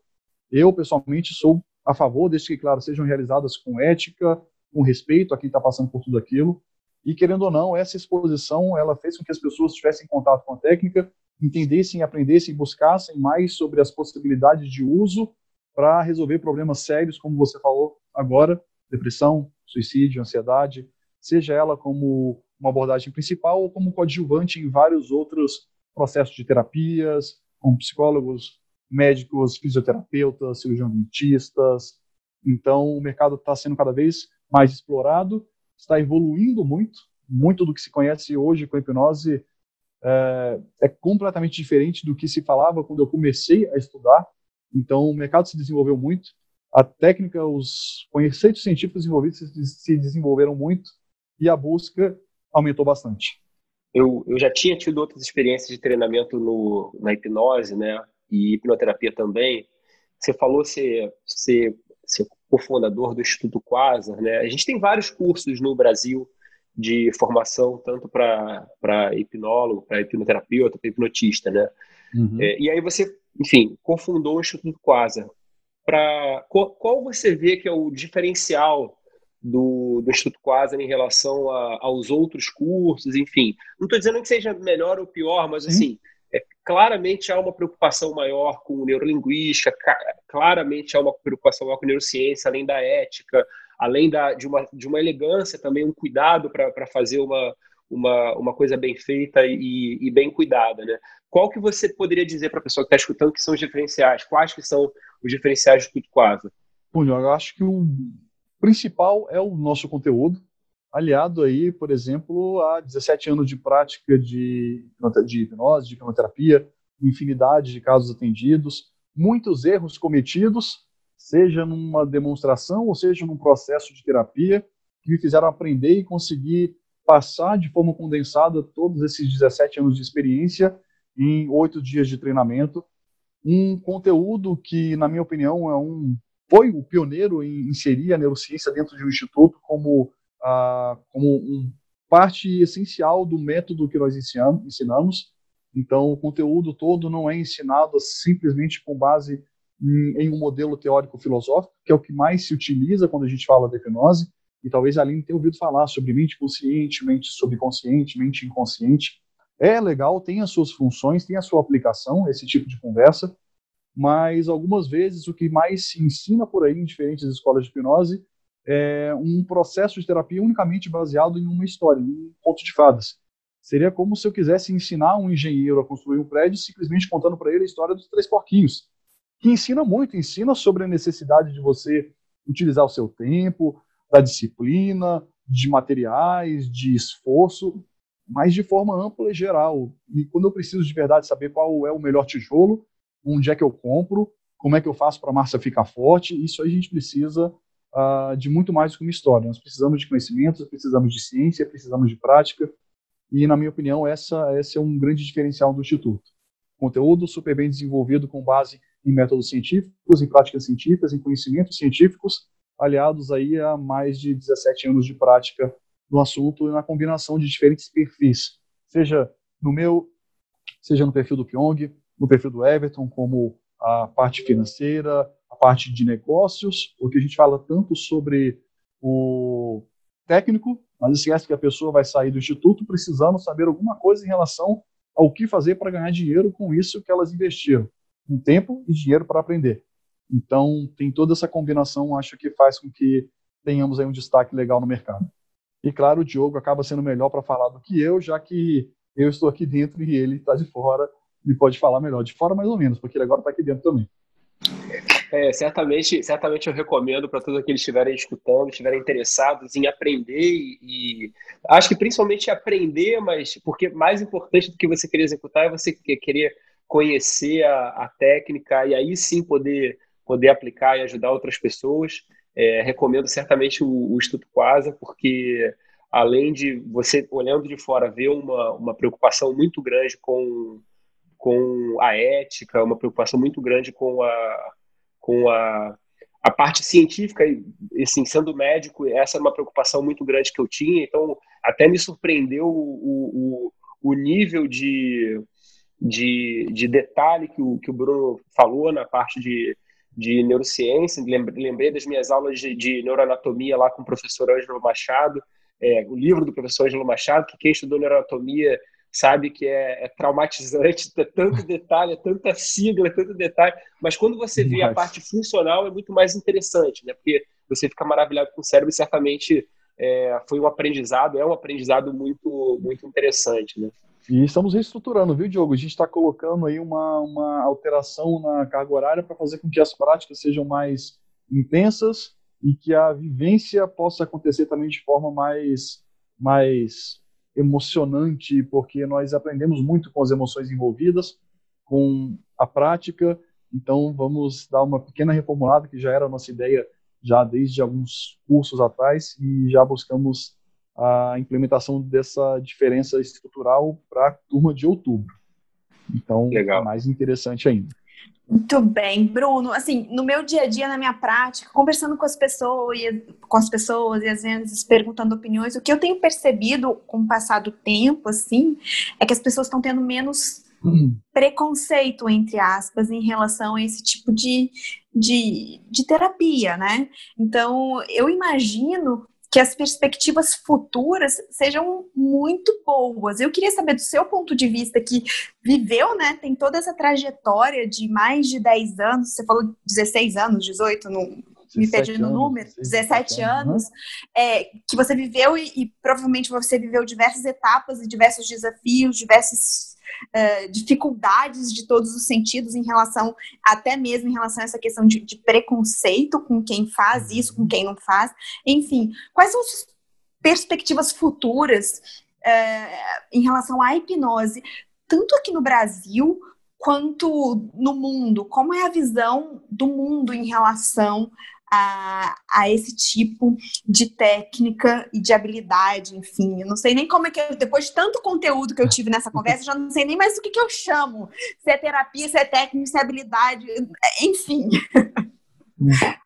Eu, pessoalmente, sou a favor, desde que, claro, sejam realizadas com ética, com respeito a quem está passando por tudo aquilo. E querendo ou não, essa exposição ela fez com que as pessoas tivessem contato com a técnica, entendessem, aprendessem, buscassem mais sobre as possibilidades de uso para resolver problemas sérios, como você falou agora, depressão, suicídio, ansiedade, seja ela como uma abordagem principal ou como coadjuvante em vários outros processos de terapias, com psicólogos, médicos, fisioterapeutas, cirurgiões dentistas. Então, o mercado está sendo cada vez mais explorado, está evoluindo muito. Muito do que se conhece hoje com a hipnose é, é, completamente diferente do que se falava quando eu comecei a estudar. Então, o mercado se desenvolveu muito. a técnica, os conceitos científicos envolvidos se desenvolveram muito e a busca aumentou bastante. Eu, eu já tinha tido outras experiências de treinamento no, na hipnose, né, e hipnoterapia também. Você falou ser, ser, ser cofundador do Instituto Quasar, né? A gente tem vários cursos no Brasil de formação, tanto para hipnólogo, para hipnoterapeuta, para hipnotista, né? Uhum. É, e aí você, enfim, cofundou o Instituto Quasar para qual, qual, você vê que é o diferencial do, do Instituto Quasar em relação a, aos outros cursos, enfim. Não estou dizendo que seja melhor ou pior, mas Sim. assim, claramente há uma preocupação maior com neurolinguística, claramente há uma preocupação maior com neurociência, além da ética, além da, de, uma, de uma elegância também, um cuidado para fazer uma, uma, uma coisa bem feita e, e bem cuidada, né? Qual que você poderia dizer para a pessoa que está escutando que são os diferenciais? Quais que são os diferenciais do Tudo Quase? eu acho que o principal é o nosso conteúdo, aliado aí, por exemplo, a 17 anos de prática de, de hipnose, de hipnoterapia, infinidade de casos atendidos, muitos erros cometidos, seja numa demonstração ou seja num processo de terapia, que me fizeram aprender e conseguir passar de forma condensada todos esses 17 anos de experiência em oito dias de treinamento. Um conteúdo que, na minha opinião, é um, foi o pioneiro em inserir a neurociência dentro de um instituto como, como um, parte essencial do método que nós ensinamos. Então, o conteúdo todo não é ensinado simplesmente com base em, em um modelo teórico-filosófico, que é o que mais se utiliza quando a gente fala de hipnose, e talvez a Aline tenha ouvido falar sobre mente consciente, mente subconsciente, mente inconsciente. É legal, tem as suas funções, tem a sua aplicação, esse tipo de conversa, mas algumas vezes o que mais se ensina por aí em diferentes escolas de hipnose é um processo de terapia unicamente baseado em uma história, em um conto de fadas. Seria como se eu quisesse ensinar um engenheiro a construir um prédio simplesmente contando para ele a história dos três porquinhos, que ensina muito, ensina sobre a necessidade de você utilizar o seu tempo, da disciplina, de materiais, de esforço, mas de forma ampla e geral. E quando eu preciso de verdade saber qual é o melhor tijolo, onde é que eu compro, como é que eu faço para a massa ficar forte, isso a gente precisa uh, de muito mais do que uma história. Nós precisamos de conhecimentos, precisamos de ciência, precisamos de prática, e, na minha opinião, essa, esse é um grande diferencial do Instituto. Conteúdo super bem desenvolvido com base em métodos científicos, em práticas científicas, em conhecimentos científicos, aliados aí a mais de 17 anos de prática no assunto e na combinação de diferentes perfis, seja no meu, seja no perfil do Pyong, no perfil do Everton, como a parte financeira, a parte de negócios, porque a gente fala tanto sobre o técnico, mas esquece que a pessoa vai sair do instituto precisando saber alguma coisa em relação ao que fazer para ganhar dinheiro com isso que elas investiram, com tempo e dinheiro para aprender. Então, tem toda essa combinação, acho que faz com que tenhamos aí um destaque legal no mercado. E claro, o Diogo acaba sendo melhor para falar do que eu, já que eu estou aqui dentro e ele está de fora e pode falar melhor. De fora, mais ou menos, porque ele agora está aqui dentro também. É, certamente, certamente eu recomendo para todos aqueles que estiverem escutando, estiverem interessados em aprender e, acho que principalmente aprender, mas porque mais importante do que você querer executar é você querer conhecer a, a técnica e aí sim poder poder aplicar e ajudar outras pessoas. É, recomendo certamente o, o Instituto Quasa, porque além de você, olhando de fora, ver uma, uma preocupação muito grande com, com a ética, uma preocupação muito grande com a, com a, a parte científica, e assim, sendo médico, essa é uma preocupação muito grande que eu tinha, então até me surpreendeu o, o, o nível de, de, de detalhe que o, que o Bruno falou na parte de, de neurociência, lembrei das minhas aulas de, de neuroanatomia lá com o professor Ângelo Machado, é, o livro do professor Ângelo Machado, que quem estudou neuroanatomia sabe que é, é traumatizante, é tanto detalhe, é tanta sigla, é tanto detalhe, mas quando você vê a parte funcional é muito mais interessante, né? Porque você fica maravilhado com o cérebro e certamente é, foi um aprendizado, é um aprendizado muito, muito interessante, né? E estamos reestruturando, viu, Diogo? A gente está colocando aí uma, uma alteração na carga horária para fazer com que as práticas sejam mais intensas e que a vivência possa acontecer também de forma mais, mais emocionante, porque nós aprendemos muito com as emoções envolvidas, com a prática Então, vamos dar uma pequena reformulada, que já era a nossa ideia já desde alguns cursos atrás, e já buscamos a implementação dessa diferença estrutural para a turma de outubro. Então, Legal. é mais interessante ainda. Muito bem, Bruno. Assim, no meu dia a dia, na minha prática, conversando com as pessoas, com as pessoas e às vezes perguntando opiniões, o que eu tenho percebido com o passar do tempo, assim, é que as pessoas estão tendo menos uhum. preconceito, entre aspas, em relação a esse tipo de, de, de terapia, né? Então, eu imagino que as perspectivas futuras sejam muito boas. Eu queria saber do seu ponto de vista que viveu, né, tem toda essa trajetória de mais de 10 anos, você falou 16 anos, 18, não me perdi no número, 17 anos, é, que você viveu e, e provavelmente você viveu diversas etapas e diversos desafios, diversos uh, dificuldades de todos os sentidos em relação, até mesmo em relação a essa questão de, de preconceito com quem faz isso, com quem não faz. Enfim, quais são as perspectivas futuras uh, em relação à hipnose, tanto aqui no Brasil quanto no mundo? Como é a visão do mundo em relação a, a esse tipo de técnica e de habilidade, enfim. Eu não sei nem como é que eu, depois de tanto conteúdo que eu tive nessa conversa, já não sei nem mais o que, que eu chamo. Se é terapia, se é técnica, se é habilidade, enfim.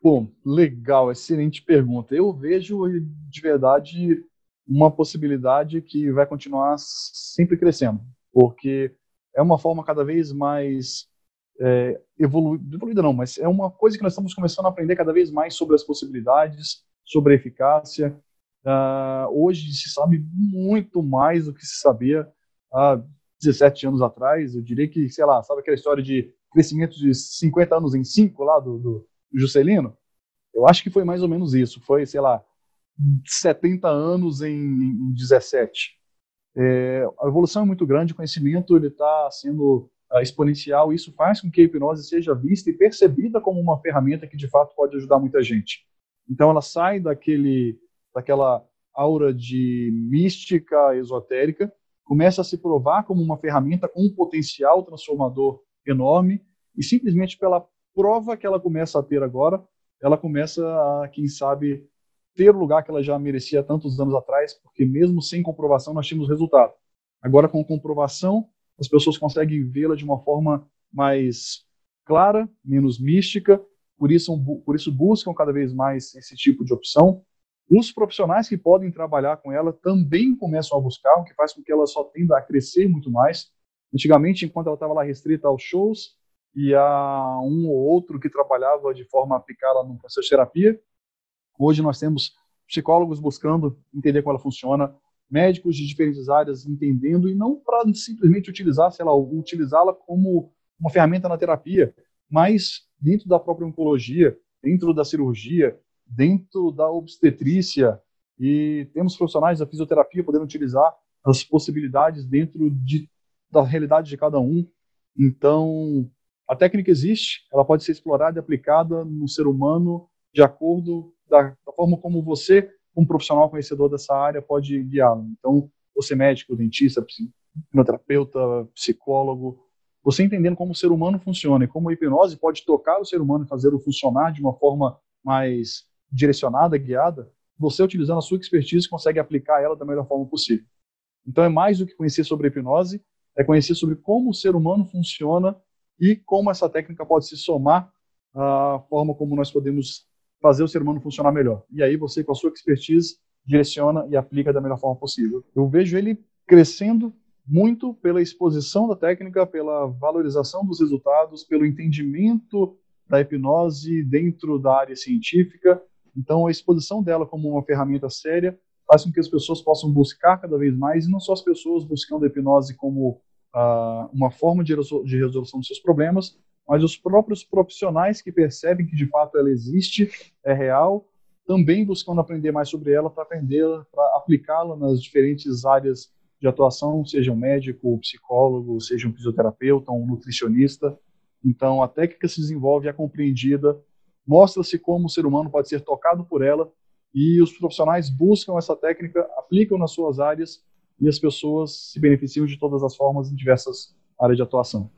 Bom, legal, excelente pergunta. Eu vejo de verdade uma possibilidade que vai continuar sempre crescendo, porque é uma forma cada vez mais é, evoluída, evoluída não, mas é uma coisa que nós estamos começando a aprender cada vez mais sobre as possibilidades, sobre a eficácia. Uh, hoje se sabe muito mais do que se sabia há 17 anos atrás. Eu diria que, sei lá, sabe aquela história de crescimento de 50 anos em 5 lá do, do Juscelino? Eu acho que foi mais ou menos isso. Foi, sei lá, 70 anos em, em 17. É, a evolução é muito grande, o conhecimento está sendo exponencial, isso faz com que a hipnose seja vista e percebida como uma ferramenta que de fato pode ajudar muita gente. Então ela sai daquele, daquela aura de mística esotérica, começa a se provar como uma ferramenta com um potencial transformador enorme e simplesmente pela prova que ela começa a ter agora, ela começa a, quem sabe, ter o lugar que ela já merecia tantos anos atrás, porque mesmo sem comprovação nós tínhamos resultado. Agora com comprovação, as pessoas conseguem vê-la de uma forma mais clara, menos mística, por isso, por isso buscam cada vez mais esse tipo de opção. Os profissionais que podem trabalhar com ela também começam a buscar, o que faz com que ela só tenda a crescer muito mais. Antigamente, enquanto ela estava lá restrita aos shows, e a um ou outro que trabalhava de forma a aplicá-la no processo de terapia, hoje nós temos psicólogos buscando entender como ela funciona, médicos de diferentes áreas entendendo e não para simplesmente utilizar, sei lá, utilizá-la como uma ferramenta na terapia, mas dentro da própria oncologia, dentro da cirurgia, dentro da obstetrícia e temos profissionais da fisioterapia podendo utilizar as possibilidades dentro de, da realidade de cada um. Então, a técnica existe, ela pode ser explorada e aplicada no ser humano de acordo da, da forma como você um profissional conhecedor dessa área pode guiá-lo. Então, você médico, dentista, psicoterapeuta, psicólogo, você entendendo como o ser humano funciona e como a hipnose pode tocar o ser humano e fazer-o funcionar de uma forma mais direcionada, guiada, você utilizando a sua expertise consegue aplicar ela da melhor forma possível. Então é mais do que conhecer sobre a hipnose, é conhecer sobre como o ser humano funciona e como essa técnica pode se somar à forma como nós podemos fazer o ser humano funcionar melhor. E aí você, com a sua expertise, direciona e aplica da melhor forma possível. Eu vejo ele crescendo muito pela exposição da técnica, pela valorização dos resultados, pelo entendimento da hipnose dentro da área científica. Então, a exposição dela como uma ferramenta séria faz com que as pessoas possam buscar cada vez mais, e não só as pessoas buscando a hipnose como uh, uma forma de resolução dos seus problemas, mas os próprios profissionais que percebem que de fato ela existe, é real, também buscando aprender mais sobre ela para aprender, para aplicá-la nas diferentes áreas de atuação, seja um médico, psicólogo, seja um fisioterapeuta, um nutricionista. Então, a técnica se desenvolve, é compreendida, mostra-se como o ser humano pode ser tocado por ela e os profissionais buscam essa técnica, aplicam nas suas áreas e as pessoas se beneficiam de todas as formas em diversas áreas de atuação.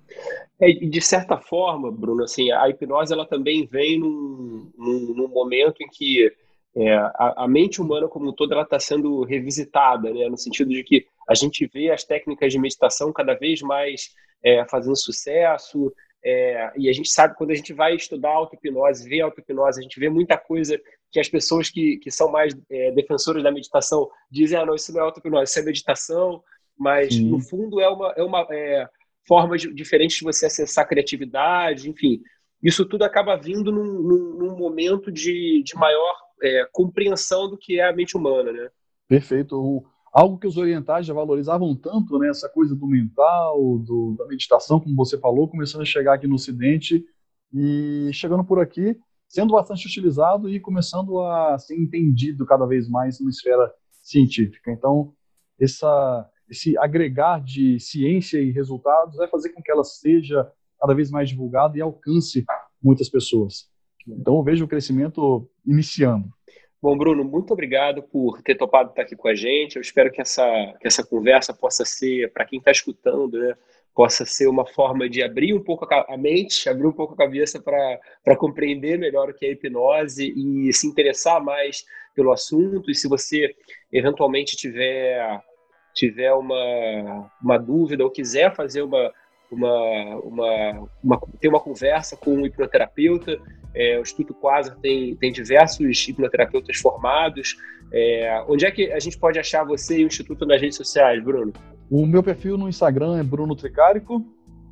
É, de certa forma, Bruno, assim, a hipnose ela também vem num, num, num momento em que é, a, a, mente humana como um todo ela está sendo revisitada, né, no sentido de que a gente vê as técnicas de meditação cada vez mais é, fazendo sucesso, é, e a gente sabe quando a gente vai estudar auto-hipnose, vê auto-hipnose, a gente vê muita coisa que as pessoas que, que são mais é, defensoras da meditação dizem, ah, não, isso não é auto-hipnose, isso é meditação, mas Sim. no fundo é uma, é uma é, forma de, diferente de você acessar a criatividade, enfim. Isso tudo acaba vindo num, num, num momento de, de maior é, compreensão do que é a mente humana, né? Perfeito. O, algo que os orientais já valorizavam tanto, né, essa coisa do mental, do, da meditação, como você falou, começando a chegar aqui no Ocidente e chegando por aqui, sendo bastante utilizado e começando a ser entendido cada vez mais na esfera científica. Então, essa, esse agregar de ciência e resultados vai fazer com que ela seja cada vez mais divulgada e alcance muitas pessoas. Então, eu vejo o crescimento iniciando. Bom, Bruno, muito obrigado por ter topado estar aqui com a gente. Eu espero que essa, que essa conversa possa ser, para quem está escutando, né, possa ser uma forma de abrir um pouco a mente, abrir um pouco a cabeça para compreender melhor o que é hipnose e se interessar mais pelo assunto. E se você eventualmente tiver, tiver uma, uma dúvida ou quiser fazer uma, uma, uma, uma, ter uma conversa com um hipnoterapeuta. É, o Instituto Quasar tem, tem diversos hipnoterapeutas formados. É, onde é que a gente pode achar você e o Instituto nas redes sociais, Bruno? O meu perfil no Instagram é Bruno Tricárico,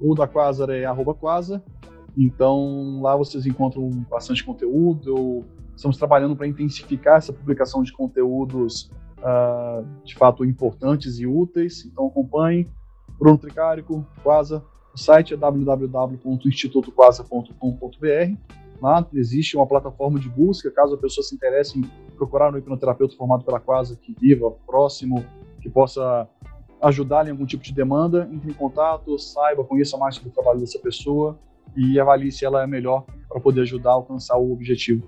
o da Quasar é Quasar. Então lá vocês encontram bastante conteúdo. Estamos trabalhando para intensificar essa publicação de conteúdos uh, de fato importantes e úteis. Então acompanhem. Bruno Tricárico, Quasa. O site é www.institutoquasa.com.br. Lá existe uma plataforma de busca, caso a pessoa se interesse em procurar um hipnoterapeuta formado pela Quasa que viva próximo, que possa ajudar em algum tipo de demanda, entre em contato, saiba, conheça mais sobre o trabalho dessa pessoa e avalie se ela é melhor para poder ajudar a alcançar o objetivo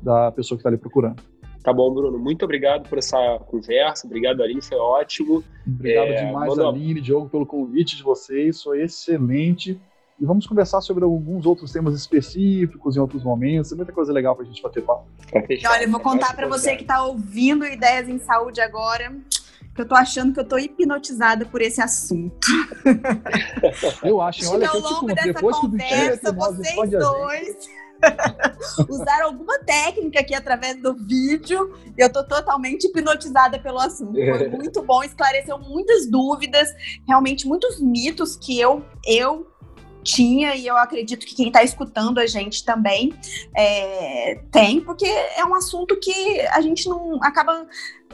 da pessoa que está ali procurando. Tá bom, Bruno. Muito obrigado por essa conversa. Obrigado, Aline. Foi ótimo. Obrigado é, demais, manda... Aline, Diogo, pelo convite de vocês. Foi excelente. E vamos conversar sobre alguns outros temas específicos em outros momentos. Tem muita coisa legal para a gente bater papo. Olha, eu vou contar para você que está ouvindo Ideias em Saúde agora que eu tô achando que eu tô hipnotizada por esse assunto. Eu acho, olha, que ao longo dessa depois conversa, vocês dois Usaram alguma técnica aqui através do vídeo. Eu tô totalmente hipnotizada pelo assunto. Foi muito bom, esclareceu muitas dúvidas, realmente muitos mitos que eu, eu tinha e eu acredito que quem está escutando a gente também é, tem, porque é um assunto que a gente não acaba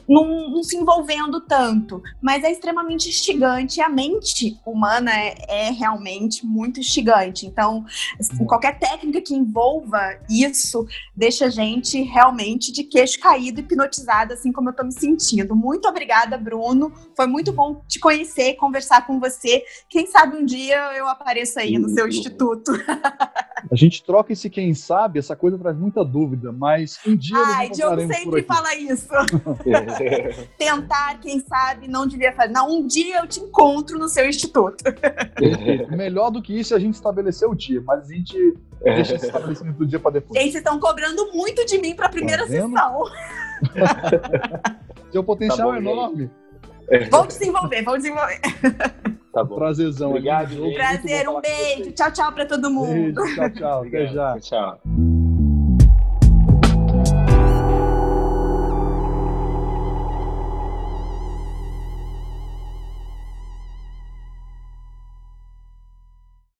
não, não, se envolvendo tanto, mas é extremamente instigante. A mente humana é, é realmente muito instigante. Então, assim, qualquer técnica que envolva isso deixa a gente realmente de queixo caído, hipnotizada, assim como eu estou me sentindo. Muito obrigada, Bruno. Foi muito bom te conhecer, conversar com você. Quem sabe um dia eu apareço aí no seu instituto. A gente troca esse quem sabe, essa coisa traz muita dúvida, mas um dia. Ai, Diogo sempre fala isso. Tentar, quem sabe, não devia fazer. Não, um dia eu te encontro no seu instituto. Melhor do que isso, a gente estabeleceu o dia, mas a gente deixa esse estabelecimento do dia para depois. Gente, vocês estão cobrando muito de mim para a primeira tá sessão. Seu potencial tá bom, é enorme. Vamos desenvolver, vamos desenvolver. Tá bom. Prazerzão. Obrigado. Prazer, um beijo. Tchau, tchau para todo mundo. Beijo, tchau, tchau. Até já. Tchau.